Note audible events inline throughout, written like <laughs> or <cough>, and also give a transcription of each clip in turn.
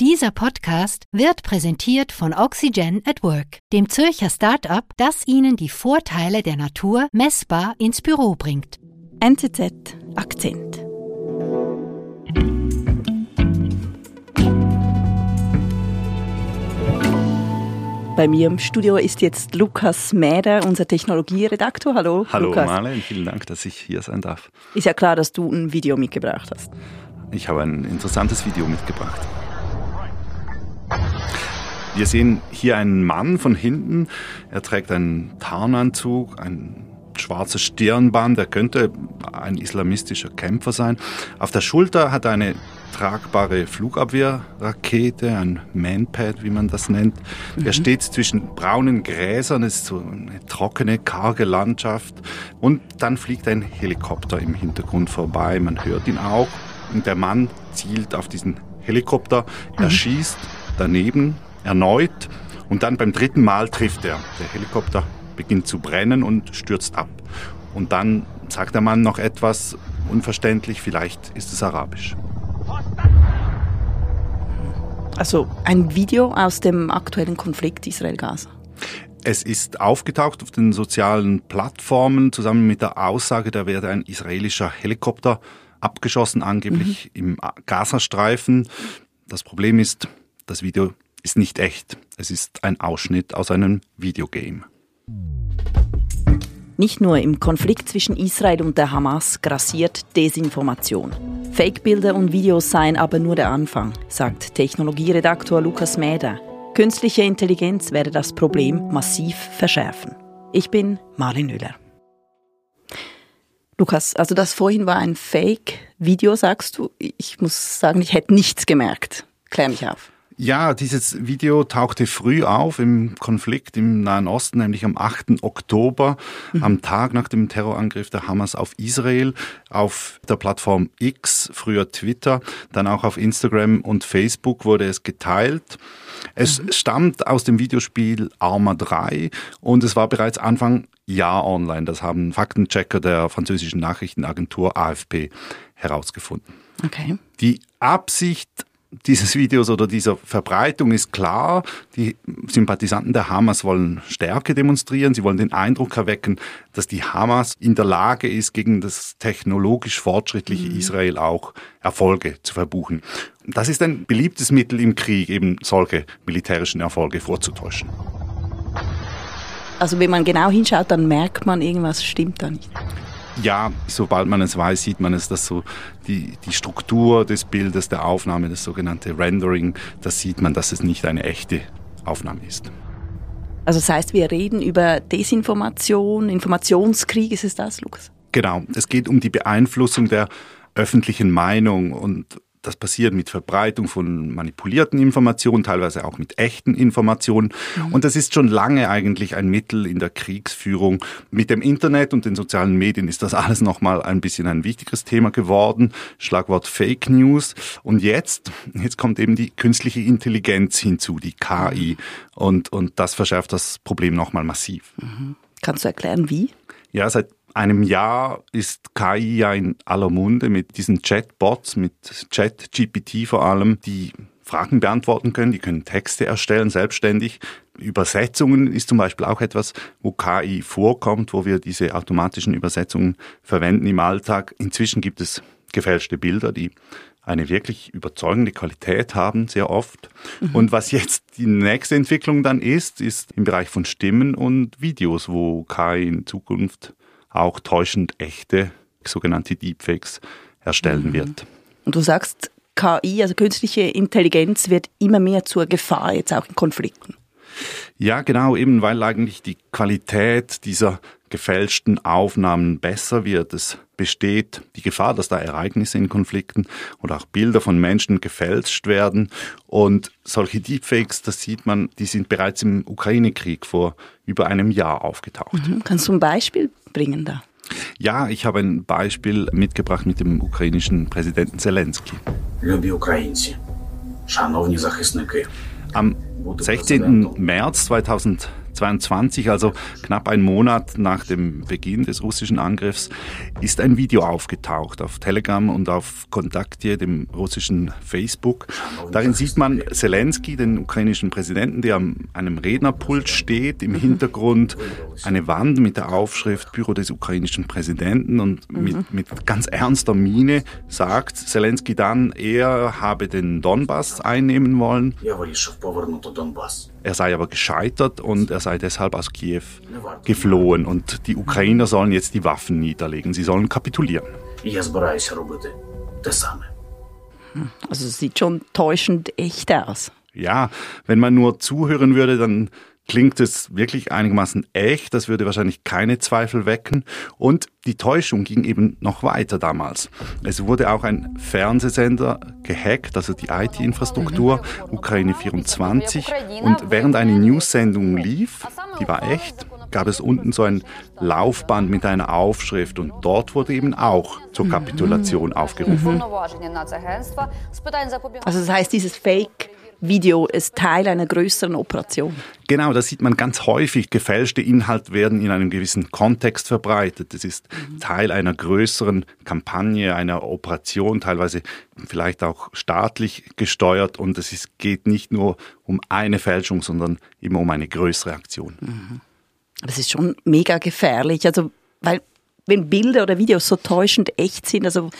Dieser Podcast wird präsentiert von Oxygen at Work, dem Zürcher Start-up, das Ihnen die Vorteile der Natur messbar ins Büro bringt. NZZ Akzent. Bei mir im Studio ist jetzt Lukas Mäder, unser Technologieredaktor. Hallo, Hallo Lukas. Marlene, vielen Dank, dass ich hier sein darf. Ist ja klar, dass du ein Video mitgebracht hast. Ich habe ein interessantes Video mitgebracht. Wir sehen hier einen Mann von hinten. Er trägt einen Tarnanzug, ein schwarzes Stirnband. Er könnte ein islamistischer Kämpfer sein. Auf der Schulter hat er eine tragbare Flugabwehrrakete, ein Manpad, wie man das nennt. Er steht zwischen braunen Gräsern, es ist so eine trockene, karge Landschaft. Und dann fliegt ein Helikopter im Hintergrund vorbei. Man hört ihn auch. Und der Mann zielt auf diesen Helikopter. Er schießt daneben erneut. Und dann beim dritten Mal trifft er. Der Helikopter beginnt zu brennen und stürzt ab. Und dann sagt der Mann noch etwas unverständlich, vielleicht ist es arabisch. Also ein Video aus dem aktuellen Konflikt Israel-Gaza. Es ist aufgetaucht auf den sozialen Plattformen zusammen mit der Aussage, da werde ein israelischer Helikopter abgeschossen, angeblich im Gazastreifen. Das Problem ist, das Video ist nicht echt. Es ist ein Ausschnitt aus einem Videogame. Nicht nur im Konflikt zwischen Israel und der Hamas grassiert Desinformation. Fake-Bilder und Videos seien aber nur der Anfang, sagt Technologieredaktor Lukas Mäder. Künstliche Intelligenz werde das Problem massiv verschärfen. Ich bin Marlin Müller. Lukas, also das vorhin war ein Fake-Video, sagst du. Ich muss sagen, ich hätte nichts gemerkt. Klär mich auf. Ja, dieses Video tauchte früh auf im Konflikt im Nahen Osten, nämlich am 8. Oktober, am Tag nach dem Terrorangriff der Hamas auf Israel, auf der Plattform X, früher Twitter, dann auch auf Instagram und Facebook wurde es geteilt. Es stammt aus dem Videospiel Arma 3 und es war bereits Anfang Jahr online. Das haben Faktenchecker der französischen Nachrichtenagentur AFP herausgefunden. Okay. Die Absicht dieses Videos oder dieser Verbreitung ist klar. Die Sympathisanten der Hamas wollen Stärke demonstrieren. Sie wollen den Eindruck erwecken, dass die Hamas in der Lage ist, gegen das technologisch fortschrittliche Israel auch Erfolge zu verbuchen. Das ist ein beliebtes Mittel im Krieg, eben solche militärischen Erfolge vorzutäuschen. Also wenn man genau hinschaut, dann merkt man, irgendwas stimmt da nicht. Ja, sobald man es weiß, sieht man es, dass so die, die Struktur des Bildes, der Aufnahme, das sogenannte Rendering, das sieht man, dass es nicht eine echte Aufnahme ist. Also das heißt, wir reden über Desinformation, Informationskrieg, ist es das, Lukas? Genau, es geht um die Beeinflussung der öffentlichen Meinung und das passiert mit Verbreitung von manipulierten Informationen, teilweise auch mit echten Informationen. Und das ist schon lange eigentlich ein Mittel in der Kriegsführung. Mit dem Internet und den sozialen Medien ist das alles nochmal ein bisschen ein wichtigeres Thema geworden. Schlagwort Fake News. Und jetzt, jetzt kommt eben die künstliche Intelligenz hinzu, die KI. Und, und das verschärft das Problem nochmal massiv. Kannst du erklären, wie? Ja, seit einem Jahr ist KI ja in aller Munde mit diesen Chatbots, mit ChatGPT vor allem, die Fragen beantworten können, die können Texte erstellen, selbstständig. Übersetzungen ist zum Beispiel auch etwas, wo KI vorkommt, wo wir diese automatischen Übersetzungen verwenden im Alltag. Inzwischen gibt es gefälschte Bilder, die eine wirklich überzeugende Qualität haben, sehr oft. Und was jetzt die nächste Entwicklung dann ist, ist im Bereich von Stimmen und Videos, wo KI in Zukunft auch täuschend echte sogenannte Deepfakes erstellen wird. Und du sagst, KI, also künstliche Intelligenz, wird immer mehr zur Gefahr, jetzt auch in Konflikten. Ja, genau, eben weil eigentlich die Qualität dieser gefälschten Aufnahmen besser wird. Es besteht die Gefahr, dass da Ereignisse in Konflikten oder auch Bilder von Menschen gefälscht werden. Und solche Deepfakes, das sieht man, die sind bereits im Ukraine-Krieg vor über einem Jahr aufgetaucht. Kannst du ein Beispiel mitbringen da? Ja, ich habe ein Beispiel mitgebracht mit dem ukrainischen Präsidenten Zelensky. Am 16. März 2020 22, also knapp einen Monat nach dem Beginn des russischen Angriffs, ist ein Video aufgetaucht auf Telegram und auf Kontakte, dem russischen Facebook. Darin sieht man Zelensky, den ukrainischen Präsidenten, der an einem Rednerpult steht, im Hintergrund eine Wand mit der Aufschrift Büro des ukrainischen Präsidenten und mit, mit ganz ernster Miene sagt Zelensky dann, er habe den Donbass einnehmen wollen. Er sei aber gescheitert und er sei deshalb aus Kiew geflohen und die Ukrainer sollen jetzt die Waffen niederlegen, sie sollen kapitulieren. Also es sieht schon täuschend echt aus. Ja, wenn man nur zuhören würde, dann klingt es wirklich einigermaßen echt. Das würde wahrscheinlich keine Zweifel wecken. Und die Täuschung ging eben noch weiter damals. Es wurde auch ein Fernsehsender gehackt, also die IT-Infrastruktur, Ukraine 24. Und während eine News-Sendung lief, die war echt, gab es unten so ein Laufband mit einer Aufschrift und dort wurde eben auch zur Kapitulation aufgerufen. Also das heißt, dieses Fake Video ist Teil einer größeren Operation. Genau, das sieht man ganz häufig. Gefälschte Inhalte werden in einem gewissen Kontext verbreitet. Das ist mhm. Teil einer größeren Kampagne, einer Operation, teilweise vielleicht auch staatlich gesteuert. Und es ist, geht nicht nur um eine Fälschung, sondern immer um eine größere Aktion. Mhm. Das ist schon mega gefährlich. Also, weil wenn Bilder oder Videos so täuschend echt sind, also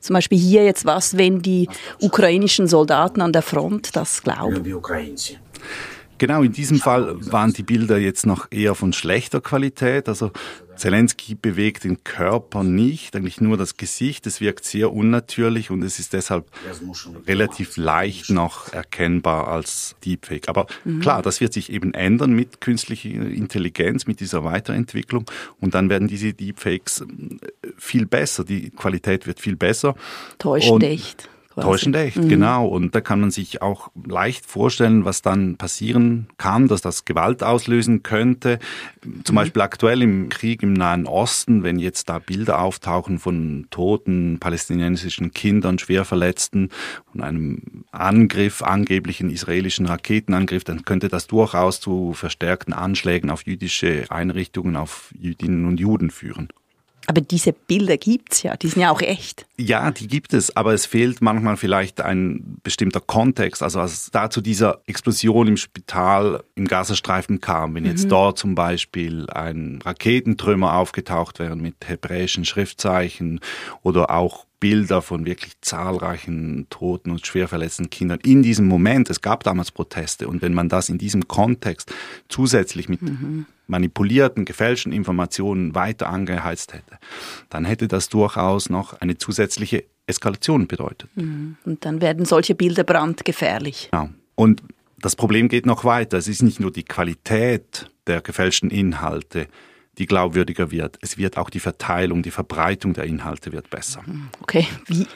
zum Beispiel hier jetzt was, wenn die ukrainischen Soldaten an der Front das glauben. Genau, in diesem Fall waren die Bilder jetzt noch eher von schlechter Qualität. Also Zelensky bewegt den Körper nicht, eigentlich nur das Gesicht. Es wirkt sehr unnatürlich und es ist deshalb relativ leicht noch erkennbar als Deepfake. Aber mhm. klar, das wird sich eben ändern mit künstlicher Intelligenz, mit dieser Weiterentwicklung und dann werden diese Deepfakes äh, viel besser. Die Qualität wird viel besser. Täuschend echt. Quasi. Täuschend echt, mhm. genau. Und da kann man sich auch leicht vorstellen, was dann passieren kann, dass das Gewalt auslösen könnte. Zum mhm. Beispiel aktuell im Krieg im Nahen Osten, wenn jetzt da Bilder auftauchen von toten palästinensischen Kindern, Schwerverletzten und einem Angriff, angeblichen israelischen Raketenangriff, dann könnte das durchaus zu verstärkten Anschlägen auf jüdische Einrichtungen, auf Jüdinnen und Juden führen. Aber diese Bilder gibt's ja, die sind ja auch echt. Ja, die gibt es, aber es fehlt manchmal vielleicht ein bestimmter Kontext. Also als es da zu dieser Explosion im Spital im Gazastreifen kam, wenn jetzt mhm. dort zum Beispiel ein Raketentrümmer aufgetaucht wäre mit hebräischen Schriftzeichen oder auch Bilder von wirklich zahlreichen toten und schwer verletzten Kindern in diesem Moment. Es gab damals Proteste und wenn man das in diesem Kontext zusätzlich mit mhm. Manipulierten, gefälschten Informationen weiter angeheizt hätte, dann hätte das durchaus noch eine zusätzliche Eskalation bedeutet. Mhm. Und dann werden solche Bilder brandgefährlich. Genau. Und das Problem geht noch weiter. Es ist nicht nur die Qualität der gefälschten Inhalte, die glaubwürdiger wird. Es wird auch die Verteilung, die Verbreitung der Inhalte wird besser. Okay, wie?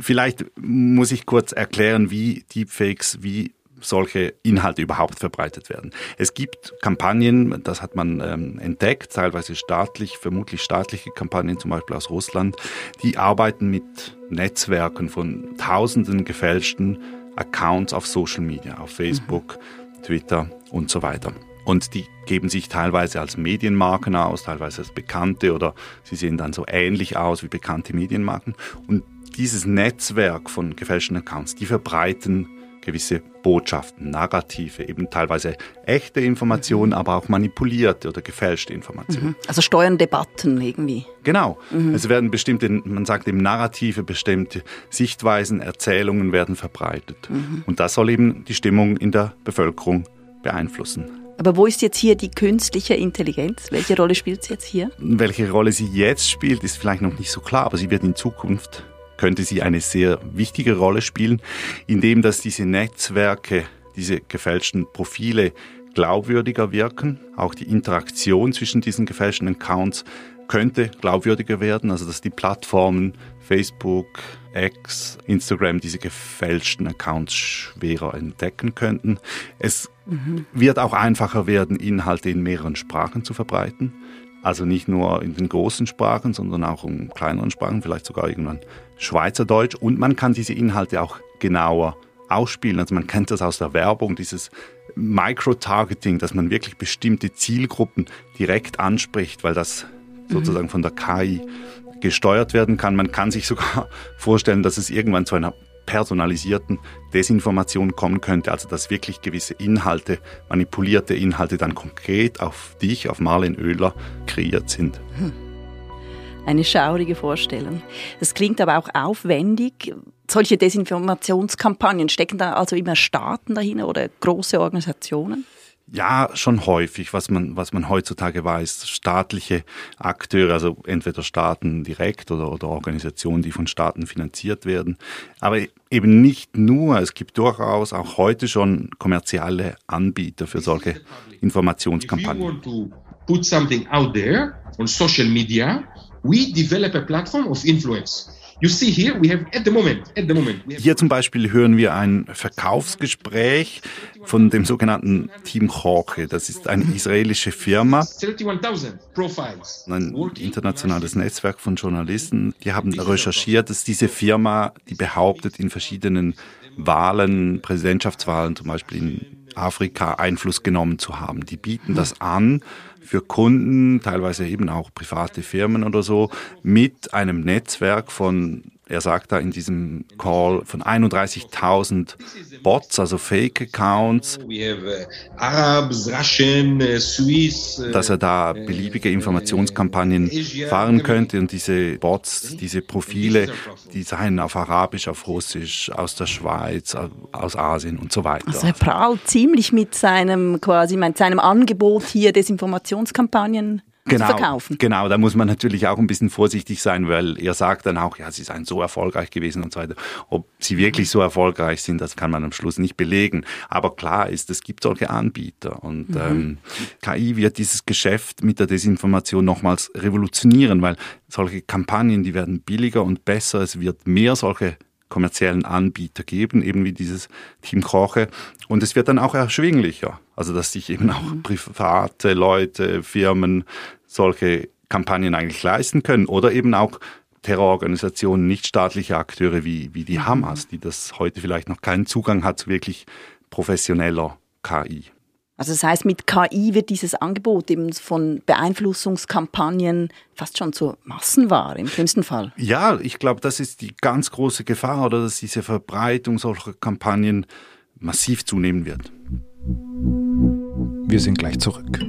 Vielleicht muss ich kurz erklären, wie Deepfakes, wie solche Inhalte überhaupt verbreitet werden. Es gibt Kampagnen, das hat man ähm, entdeckt, teilweise staatlich, vermutlich staatliche Kampagnen, zum Beispiel aus Russland, die arbeiten mit Netzwerken von tausenden gefälschten Accounts auf Social Media, auf Facebook, mhm. Twitter und so weiter. Und die geben sich teilweise als Medienmarken aus, teilweise als Bekannte oder sie sehen dann so ähnlich aus wie bekannte Medienmarken. Und dieses Netzwerk von gefälschten Accounts, die verbreiten gewisse Botschaften, Narrative, eben teilweise echte Informationen, aber auch manipulierte oder gefälschte Informationen. Mhm. Also steuern Debatten irgendwie. Genau. Mhm. Es werden bestimmte, man sagt eben Narrative, bestimmte Sichtweisen, Erzählungen werden verbreitet. Mhm. Und das soll eben die Stimmung in der Bevölkerung beeinflussen. Aber wo ist jetzt hier die künstliche Intelligenz? Welche Rolle spielt sie jetzt hier? Welche Rolle sie jetzt spielt, ist vielleicht noch nicht so klar, aber sie wird in Zukunft könnte sie eine sehr wichtige Rolle spielen, indem dass diese Netzwerke, diese gefälschten Profile glaubwürdiger wirken. Auch die Interaktion zwischen diesen gefälschten Accounts könnte glaubwürdiger werden, also dass die Plattformen Facebook, X, Instagram diese gefälschten Accounts schwerer entdecken könnten. Es mhm. wird auch einfacher werden, Inhalte in mehreren Sprachen zu verbreiten. Also nicht nur in den großen Sprachen, sondern auch in kleineren Sprachen, vielleicht sogar irgendwann Schweizerdeutsch. Und man kann diese Inhalte auch genauer ausspielen. Also man kennt das aus der Werbung, dieses Micro-Targeting, dass man wirklich bestimmte Zielgruppen direkt anspricht, weil das mhm. sozusagen von der KI gesteuert werden kann. Man kann sich sogar <laughs> vorstellen, dass es irgendwann zu einer personalisierten Desinformation kommen könnte, also dass wirklich gewisse Inhalte, manipulierte Inhalte dann konkret auf dich, auf Marlene Oehler kreiert sind. Hm. Eine schaurige Vorstellung. Das klingt aber auch aufwendig. Solche Desinformationskampagnen, stecken da also immer Staaten dahinter oder große Organisationen? Ja, schon häufig, was man, was man heutzutage weiß. Staatliche Akteure, also entweder Staaten direkt oder, oder Organisationen, die von Staaten finanziert werden. Aber eben nicht nur, es gibt durchaus auch heute schon kommerzielle Anbieter für solche Informationskampagnen. put something out there on social media, we develop a platform of influence. Hier zum Beispiel hören wir ein Verkaufsgespräch von dem sogenannten Team Jorge. Das ist eine israelische Firma, ein internationales Netzwerk von Journalisten. Die haben recherchiert, dass diese Firma, die behauptet, in verschiedenen Wahlen, Präsidentschaftswahlen zum Beispiel in Afrika Einfluss genommen zu haben. Die bieten das an für Kunden, teilweise eben auch private Firmen oder so, mit einem Netzwerk von er sagt da in diesem Call von 31.000 Bots, also Fake-Accounts, uh, uh, dass er da beliebige Informationskampagnen fahren könnte und diese Bots, diese Profile, die seien auf Arabisch, auf Russisch, aus der Schweiz, aus Asien und so weiter. Also er prahlt ziemlich mit seinem quasi mit seinem Angebot hier Desinformationskampagnen genau, zu verkaufen. Genau, da muss man natürlich auch ein bisschen vorsichtig sein, weil er sagt dann auch, ja, sie seien so erfolgreich gewesen und so weiter. Ob sie wirklich so erfolgreich sind, das kann man am Schluss nicht belegen. Aber klar ist, es gibt solche Anbieter und mhm. ähm, KI wird dieses Geschäft mit der Desinformation nochmals revolutionieren, weil solche Kampagnen, die werden billiger und besser, es wird mehr solche kommerziellen Anbieter geben, eben wie dieses Team Koche. Und es wird dann auch erschwinglicher. Also, dass sich eben auch mhm. private Leute, Firmen solche Kampagnen eigentlich leisten können oder eben auch Terrororganisationen, nichtstaatliche Akteure wie, wie die mhm. Hamas, die das heute vielleicht noch keinen Zugang hat zu wirklich professioneller KI. Also das heißt, mit KI wird dieses Angebot eben von Beeinflussungskampagnen fast schon zur Massenware im schlimmsten Fall. Ja, ich glaube, das ist die ganz große Gefahr, oder dass diese Verbreitung solcher Kampagnen massiv zunehmen wird. Wir sind gleich zurück.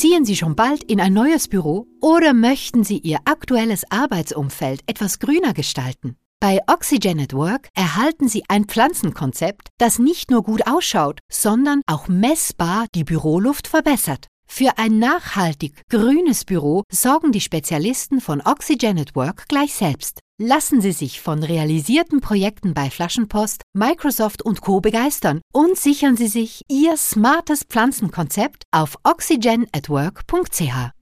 Ziehen Sie schon bald in ein neues Büro oder möchten Sie Ihr aktuelles Arbeitsumfeld etwas grüner gestalten? Bei Oxygen at Work erhalten Sie ein Pflanzenkonzept, das nicht nur gut ausschaut, sondern auch messbar die Büroluft verbessert. Für ein nachhaltig grünes Büro sorgen die Spezialisten von Oxygen at Work gleich selbst. Lassen Sie sich von realisierten Projekten bei Flaschenpost, Microsoft und Co. begeistern und sichern Sie sich Ihr smartes Pflanzenkonzept auf oxygenatwork.ch.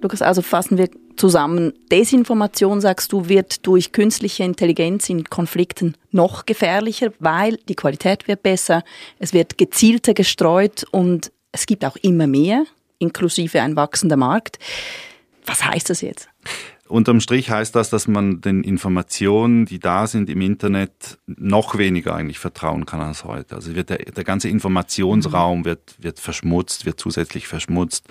Lukas, also fassen wir zusammen. Desinformation, sagst du, wird durch künstliche Intelligenz in Konflikten noch gefährlicher, weil die Qualität wird besser, es wird gezielter gestreut und es gibt auch immer mehr, inklusive ein wachsender Markt. Was heißt das jetzt? Unterm Strich heißt das, dass man den Informationen, die da sind im Internet, noch weniger eigentlich vertrauen kann als heute. Also wird der, der ganze Informationsraum wird, wird verschmutzt, wird zusätzlich verschmutzt.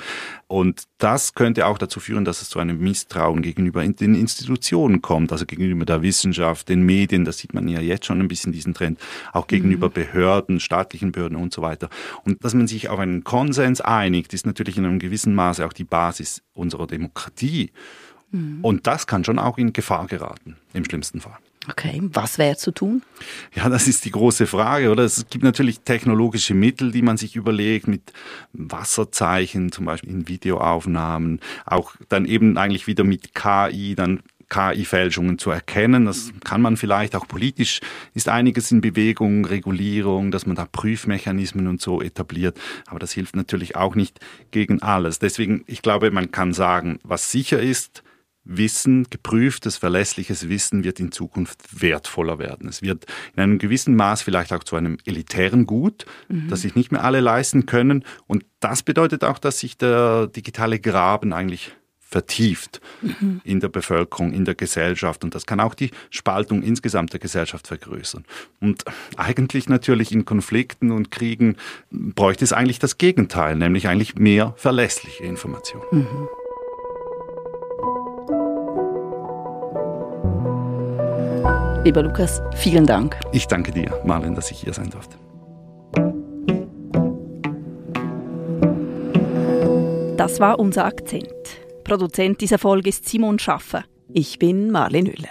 Und das könnte auch dazu führen, dass es zu einem Misstrauen gegenüber den Institutionen kommt, also gegenüber der Wissenschaft, den Medien, das sieht man ja jetzt schon ein bisschen diesen Trend, auch gegenüber mhm. Behörden, staatlichen Behörden und so weiter. Und dass man sich auf einen Konsens einigt, ist natürlich in einem gewissen Maße auch die Basis unserer Demokratie. Mhm. Und das kann schon auch in Gefahr geraten, im schlimmsten Fall. Okay, was wäre zu tun? Ja, das ist die große Frage, oder? Es gibt natürlich technologische Mittel, die man sich überlegt, mit Wasserzeichen, zum Beispiel in Videoaufnahmen, auch dann eben eigentlich wieder mit KI, dann KI-Fälschungen zu erkennen. Das kann man vielleicht auch politisch, ist einiges in Bewegung, Regulierung, dass man da Prüfmechanismen und so etabliert. Aber das hilft natürlich auch nicht gegen alles. Deswegen, ich glaube, man kann sagen, was sicher ist, Wissen, geprüftes, verlässliches Wissen wird in Zukunft wertvoller werden. Es wird in einem gewissen Maß vielleicht auch zu einem elitären Gut, mhm. das sich nicht mehr alle leisten können. Und das bedeutet auch, dass sich der digitale Graben eigentlich vertieft mhm. in der Bevölkerung, in der Gesellschaft. Und das kann auch die Spaltung insgesamt der Gesellschaft vergrößern. Und eigentlich natürlich in Konflikten und Kriegen bräuchte es eigentlich das Gegenteil, nämlich eigentlich mehr verlässliche Informationen. Mhm. Lieber Lukas, vielen Dank. Ich danke dir, Marlen, dass ich hier sein durfte. Das war unser Akzent. Produzent dieser Folge ist Simon Schaffer. Ich bin Marlene Müller.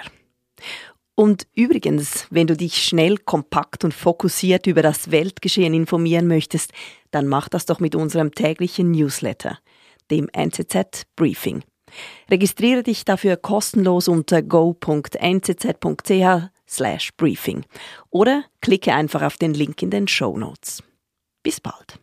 Und übrigens, wenn du dich schnell, kompakt und fokussiert über das Weltgeschehen informieren möchtest, dann mach das doch mit unserem täglichen Newsletter, dem NZZ Briefing. Registriere dich dafür kostenlos unter go.nzz.ch/briefing oder klicke einfach auf den Link in den Show Notes. Bis bald.